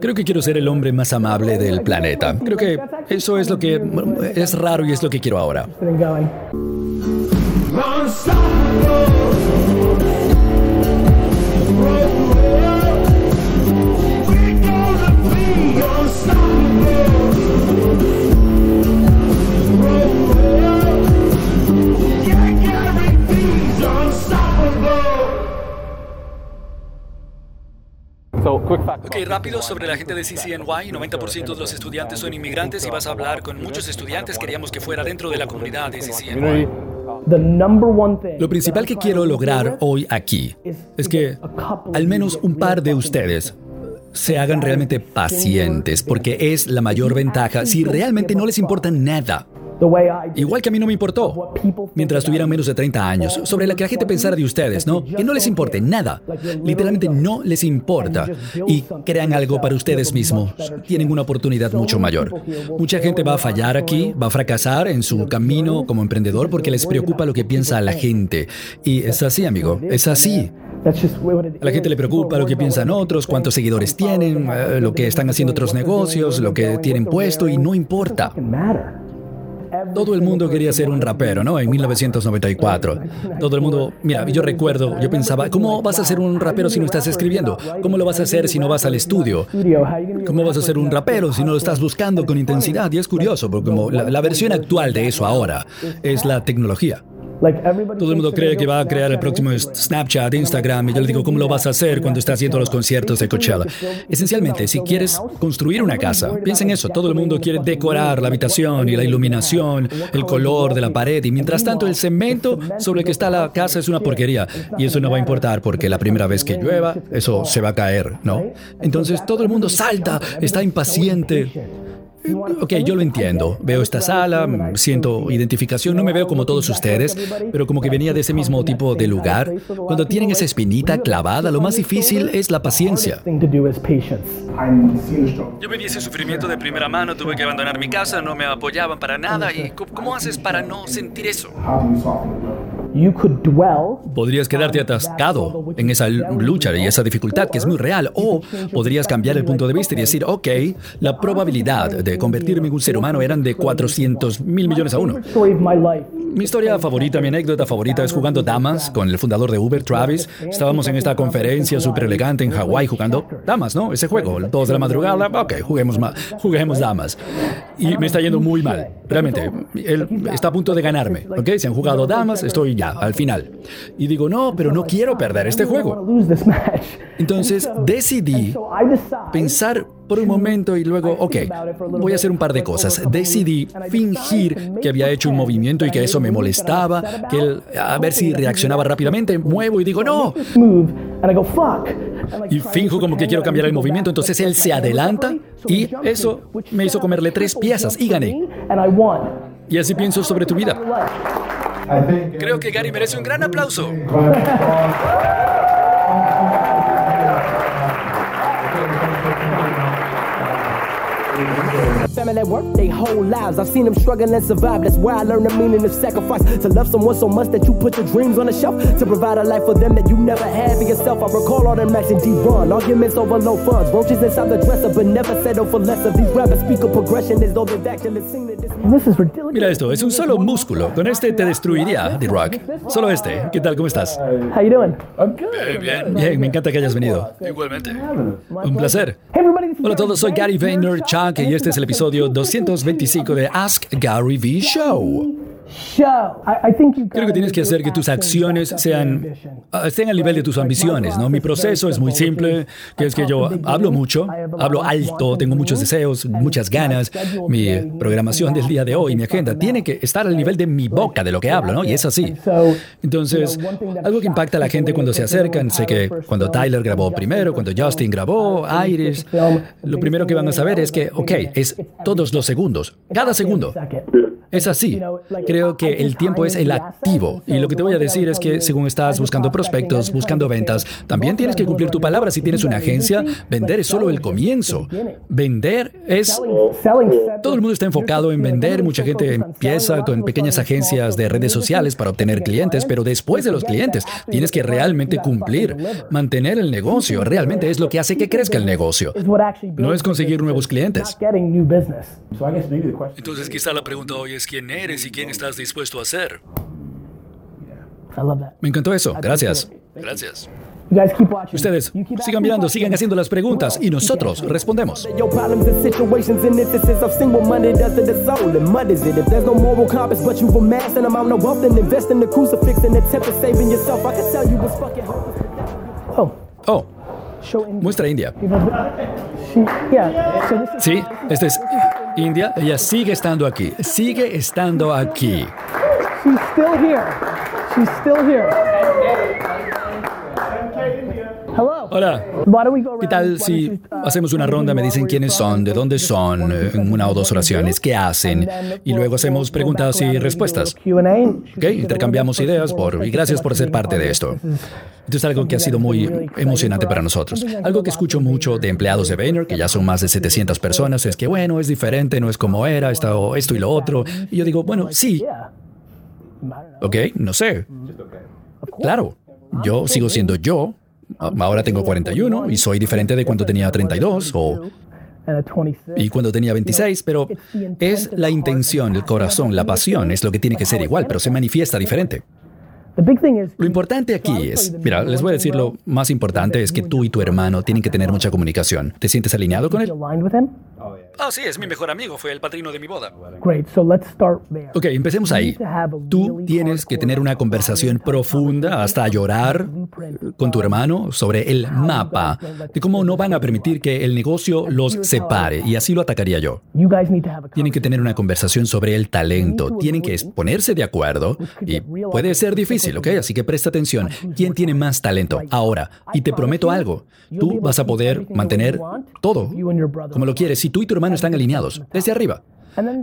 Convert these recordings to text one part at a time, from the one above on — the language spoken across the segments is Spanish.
Creo que quiero ser el hombre más amable del planeta. Creo que eso es lo que es raro y es lo que quiero ahora. Ok, rápido sobre la gente de CCNY. 90% de los estudiantes son inmigrantes y vas a hablar con muchos estudiantes. Queríamos que fuera dentro de la comunidad de CCNY. Lo principal que quiero lograr hoy aquí es que al menos un par de ustedes se hagan realmente pacientes, porque es la mayor ventaja si realmente no les importa nada Igual que a mí no me importó, mientras tuvieran menos de 30 años, sobre lo que la gente pensara de ustedes, ¿no? Que no les importe nada. Literalmente no les importa. Y crean algo para ustedes mismos. Tienen una oportunidad mucho mayor. Mucha gente va a fallar aquí, va a fracasar en su camino como emprendedor porque les preocupa lo que piensa la gente. Y es así, amigo, es así. A la gente le preocupa lo que piensan otros, cuántos seguidores tienen, eh, lo que están haciendo otros negocios, lo que tienen puesto y no importa. Todo el mundo quería ser un rapero, ¿no? En 1994. Todo el mundo, mira, yo recuerdo, yo pensaba, ¿cómo vas a ser un rapero si no estás escribiendo? ¿Cómo lo vas a hacer si no vas al estudio? ¿Cómo vas a ser un rapero si no lo estás buscando con intensidad? Y es curioso, porque la versión actual de eso ahora es la tecnología. Todo el mundo cree que va a crear el próximo Snapchat, Instagram, y yo le digo, ¿cómo lo vas a hacer cuando estás haciendo los conciertos de Coachella? Esencialmente, si quieres construir una casa, piensa en eso. Todo el mundo quiere decorar la habitación y la iluminación, el color de la pared, y mientras tanto el cemento sobre el que está la casa es una porquería. Y eso no va a importar porque la primera vez que llueva, eso se va a caer, ¿no? Entonces todo el mundo salta, está impaciente. Ok, yo lo entiendo. Veo esta sala, siento identificación, no me veo como todos ustedes, pero como que venía de ese mismo tipo de lugar. Cuando tienen esa espinita clavada, lo más difícil es la paciencia. Yo viví ese sufrimiento de primera mano, tuve que abandonar mi casa, no me apoyaban para nada. ¿Y cómo haces para no sentir eso? Podrías quedarte atascado en esa lucha y esa dificultad que es muy real. O podrías cambiar el punto de vista y decir, ok, la probabilidad de convertirme en un ser humano eran de 400 mil millones a uno. Mi historia favorita, mi anécdota favorita es jugando damas con el fundador de Uber, Travis. Estábamos en esta conferencia súper elegante en Hawái jugando damas, ¿no? Ese juego, dos de la madrugada, ok, juguemos, juguemos damas. Y me está yendo muy mal, realmente. Él está a punto de ganarme, ¿ok? Se han jugado damas, estoy ya, al final. Y digo, no, pero no quiero perder este juego. Entonces decidí pensar por un momento y luego, ok, voy a hacer un par de cosas. Decidí fingir que había hecho un movimiento y que eso me molestaba, que él, a ver si reaccionaba rápidamente, muevo y digo, no. Y finjo como que quiero cambiar el movimiento, entonces él se adelanta y eso me hizo comerle tres piezas y gané. Y así pienso sobre tu vida. Creo que Gary merece un gran aplauso. Family at work, they whole lives. I've seen them struggle and survive. That's why I learned the meaning of sacrifice. To love someone so much that you put your dreams on the shelf. To provide a life for them that you never had for yourself. I recall all them nights and D1. Arguments over low funds. Roaches inside the dresser, but never settle for less of these rappers. Speak of progression as though they've actually seen it. Mira esto, es un solo músculo. Con este te destruiría, The Rock. Solo este. ¿Qué tal? ¿Cómo estás? How you doing? Bien, bien. Bien, me encanta que hayas venido. Igualmente. Un placer. Hola a todos, soy Gary Vaynerchuk y este es el episodio 225 de Ask Gary V Show. Creo que tienes que hacer que tus acciones sean, ah, estén al nivel de tus ambiciones, ¿no? Mi proceso es muy simple, que es que yo hablo mucho, hablo alto, tengo muchos deseos, muchas ganas. Mi programación del día de hoy, mi agenda, tiene que estar al nivel de mi boca, de lo que hablo, ¿no? Y es así. Entonces, algo que impacta a la gente cuando se acercan, sé que cuando Tyler grabó primero, cuando Justin grabó, Iris, lo primero que van a saber es que, ok, es todos los segundos, cada segundo. Es así. Creo que el tiempo es el activo. Y lo que te voy a decir es que según estás buscando prospectos, buscando ventas, también tienes que cumplir tu palabra. Si tienes una agencia, vender es solo el comienzo. Vender es... Todo el mundo está enfocado en vender. Mucha gente empieza con pequeñas agencias de redes sociales para obtener clientes, pero después de los clientes, tienes que realmente cumplir, mantener el negocio. Realmente es lo que hace que crezca el negocio. No es conseguir nuevos clientes. Entonces quizá la pregunta hoy es quién eres y quién estás dispuesto a ser. Me encantó eso. Gracias. Gracias. Ustedes sigan mirando, sigan haciendo las preguntas y nosotros respondemos. Oh. Oh. Muestra India. Sí, este es India. Ella sigue estando aquí. Sigue estando aquí. She's still here. She's still here. Hola. ¿Qué tal si hacemos una ronda? Me dicen quiénes son, de dónde son, en una o dos oraciones, qué hacen, y luego hacemos preguntas y respuestas. ¿Ok? Intercambiamos ideas por, y gracias por ser parte de esto. Esto es algo que ha sido muy emocionante para nosotros. Algo que escucho mucho de empleados de Vayner, que ya son más de 700 personas, es que, bueno, es diferente, no es como era, esto, esto y lo otro. Y yo digo, bueno, sí. ¿Ok? No sé. Claro. Yo sigo siendo yo, Ahora tengo 41 y soy diferente de cuando tenía 32 o y cuando tenía 26, pero es la intención, el corazón, la pasión, es lo que tiene que ser igual, pero se manifiesta diferente. Lo importante aquí es, mira, les voy a decir lo más importante es que tú y tu hermano tienen que tener mucha comunicación. ¿Te sientes alineado con él? Ah, sí, es mi mejor amigo, fue el padrino de mi boda. Ok, empecemos ahí. Tú tienes que tener una conversación profunda hasta llorar con tu hermano sobre el mapa de cómo no van a permitir que el negocio los separe y así lo atacaría yo. Tienen que tener una conversación sobre el talento, tienen que ponerse de acuerdo y puede ser difícil, ¿ok? Así que presta atención. ¿Quién tiene más talento? Ahora, y te prometo algo, tú vas a poder mantener todo como lo quieres si tú y tu hermano están alineados, desde arriba.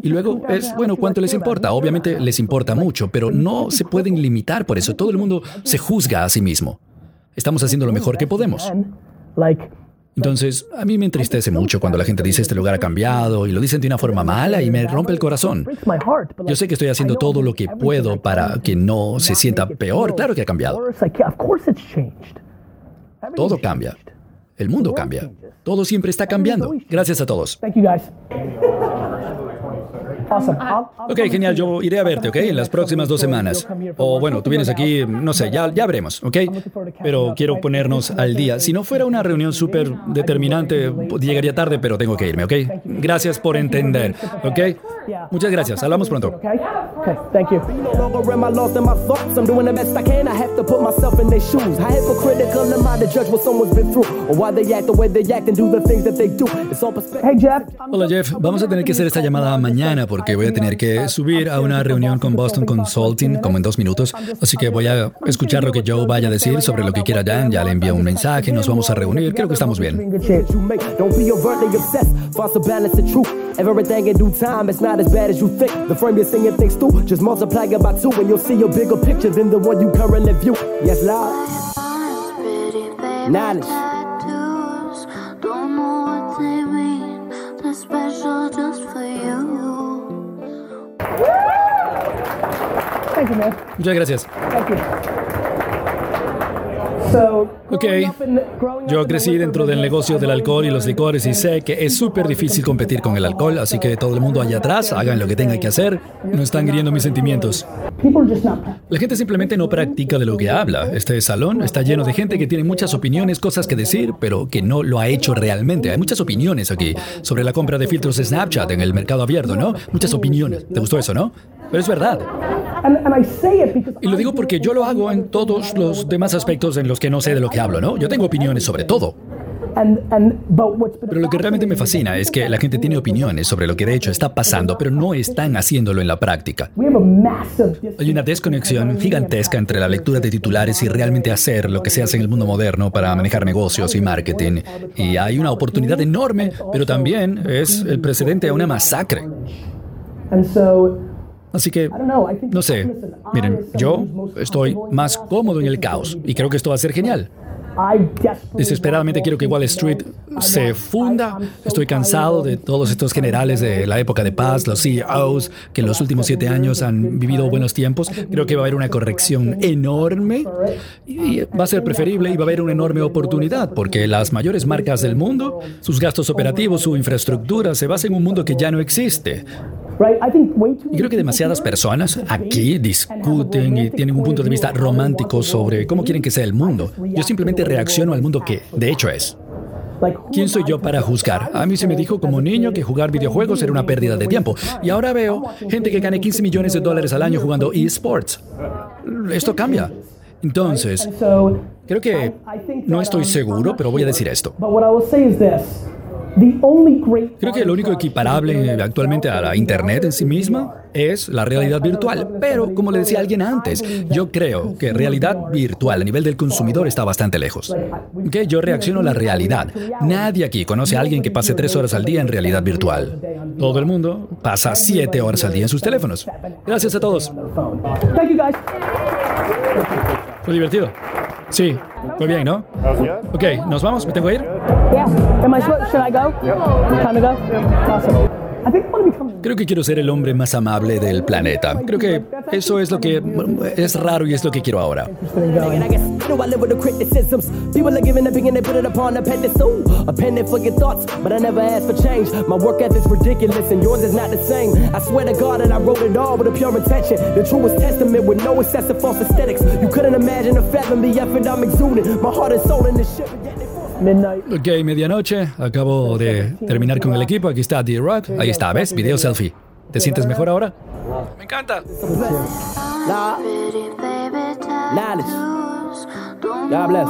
Y luego es, bueno, ¿cuánto les importa? Obviamente les importa mucho, pero no se pueden limitar por eso. Todo el mundo se juzga a sí mismo. Estamos haciendo lo mejor que podemos. Entonces, a mí me entristece mucho cuando la gente dice este lugar ha cambiado y lo dicen de una forma mala y me rompe el corazón. Yo sé que estoy haciendo todo lo que puedo para que no se sienta peor. Claro que ha cambiado. Todo cambia. El mundo cambia. Todo siempre está cambiando. Gracias a todos. Ok, genial. Yo iré a verte, ¿ok? En las próximas dos semanas. O bueno, tú vienes aquí, no sé, ya, ya veremos, ¿ok? Pero quiero ponernos al día. Si no fuera una reunión súper determinante, llegaría tarde, pero tengo que irme, ¿ok? Gracias por entender, ¿ok? Muchas gracias. Hablamos pronto. Hola Jeff, vamos a tener que hacer esta llamada mañana porque voy a tener que subir a una reunión con Boston Consulting como en dos minutos. Así que voy a escuchar lo que Joe vaya a decir sobre lo que quiera Dan. Ya le envío un mensaje, nos vamos a reunir. Creo que estamos bien. Everything in due time, it's not as bad as you think. The frame you're seeing things through, just multiply it by two, and you'll see a bigger picture than the one you currently view. Yes, Lord. Knowledge. Thank you, man. Muchas gracias. Thank you. Ok, yo crecí dentro del negocio del alcohol y los licores y sé que es súper difícil competir con el alcohol, así que todo el mundo allá atrás hagan lo que tengan que hacer, no están hiriendo mis sentimientos. La gente simplemente no practica de lo que habla. Este salón está lleno de gente que tiene muchas opiniones, cosas que decir, pero que no lo ha hecho realmente. Hay muchas opiniones aquí sobre la compra de filtros Snapchat en el mercado abierto, ¿no? Muchas opiniones. ¿Te gustó eso, no? Pero es verdad. Y lo digo porque yo lo hago en todos los demás aspectos en los que no sé de lo que hablo, ¿no? Yo tengo opiniones sobre todo. Pero lo que realmente me fascina es que la gente tiene opiniones sobre lo que de hecho está pasando, pero no están haciéndolo en la práctica. Hay una desconexión gigantesca entre la lectura de titulares y realmente hacer lo que se hace en el mundo moderno para manejar negocios y marketing. Y hay una oportunidad enorme, pero también es el precedente a una masacre. Así que, no sé, miren, yo estoy más cómodo en el caos y creo que esto va a ser genial. Desesperadamente quiero que Wall Street se funda. Estoy cansado de todos estos generales de la época de paz, los CEOs, que en los últimos siete años han vivido buenos tiempos. Creo que va a haber una corrección enorme y va a ser preferible y va a haber una enorme oportunidad porque las mayores marcas del mundo, sus gastos operativos, su infraestructura, se basan en un mundo que ya no existe. Y creo que demasiadas personas aquí discuten y tienen un punto de vista romántico sobre cómo quieren que sea el mundo. Yo simplemente reacciono al mundo que, de hecho, es. ¿Quién soy yo para juzgar? A mí se me dijo como niño que jugar videojuegos era una pérdida de tiempo. Y ahora veo gente que gane 15 millones de dólares al año jugando esports. Esto cambia. Entonces, creo que no estoy seguro, pero voy a decir esto. Creo que lo único equiparable actualmente a la Internet en sí misma es la realidad virtual. Pero, como le decía alguien antes, yo creo que realidad virtual a nivel del consumidor está bastante lejos. Que yo reacciono a la realidad. Nadie aquí conoce a alguien que pase tres horas al día en realidad virtual. Todo el mundo pasa siete horas al día en sus teléfonos. Gracias a todos. Fue divertido. Sí, fue bien, ¿no? Ok, ¿nos vamos? ¿Me tengo que ir? Yeah. Am I should I go? Time to go? Awesome. Creo que quiero ser el hombre más amable del planeta. Creo que eso es lo que es raro y es lo que quiero ahora. Ok, medianoche. Acabo de terminar con el equipo. Aquí está D-Rock. Ahí está, ¿ves? Video selfie. ¿Te sientes mejor ahora? Me encanta. God bless.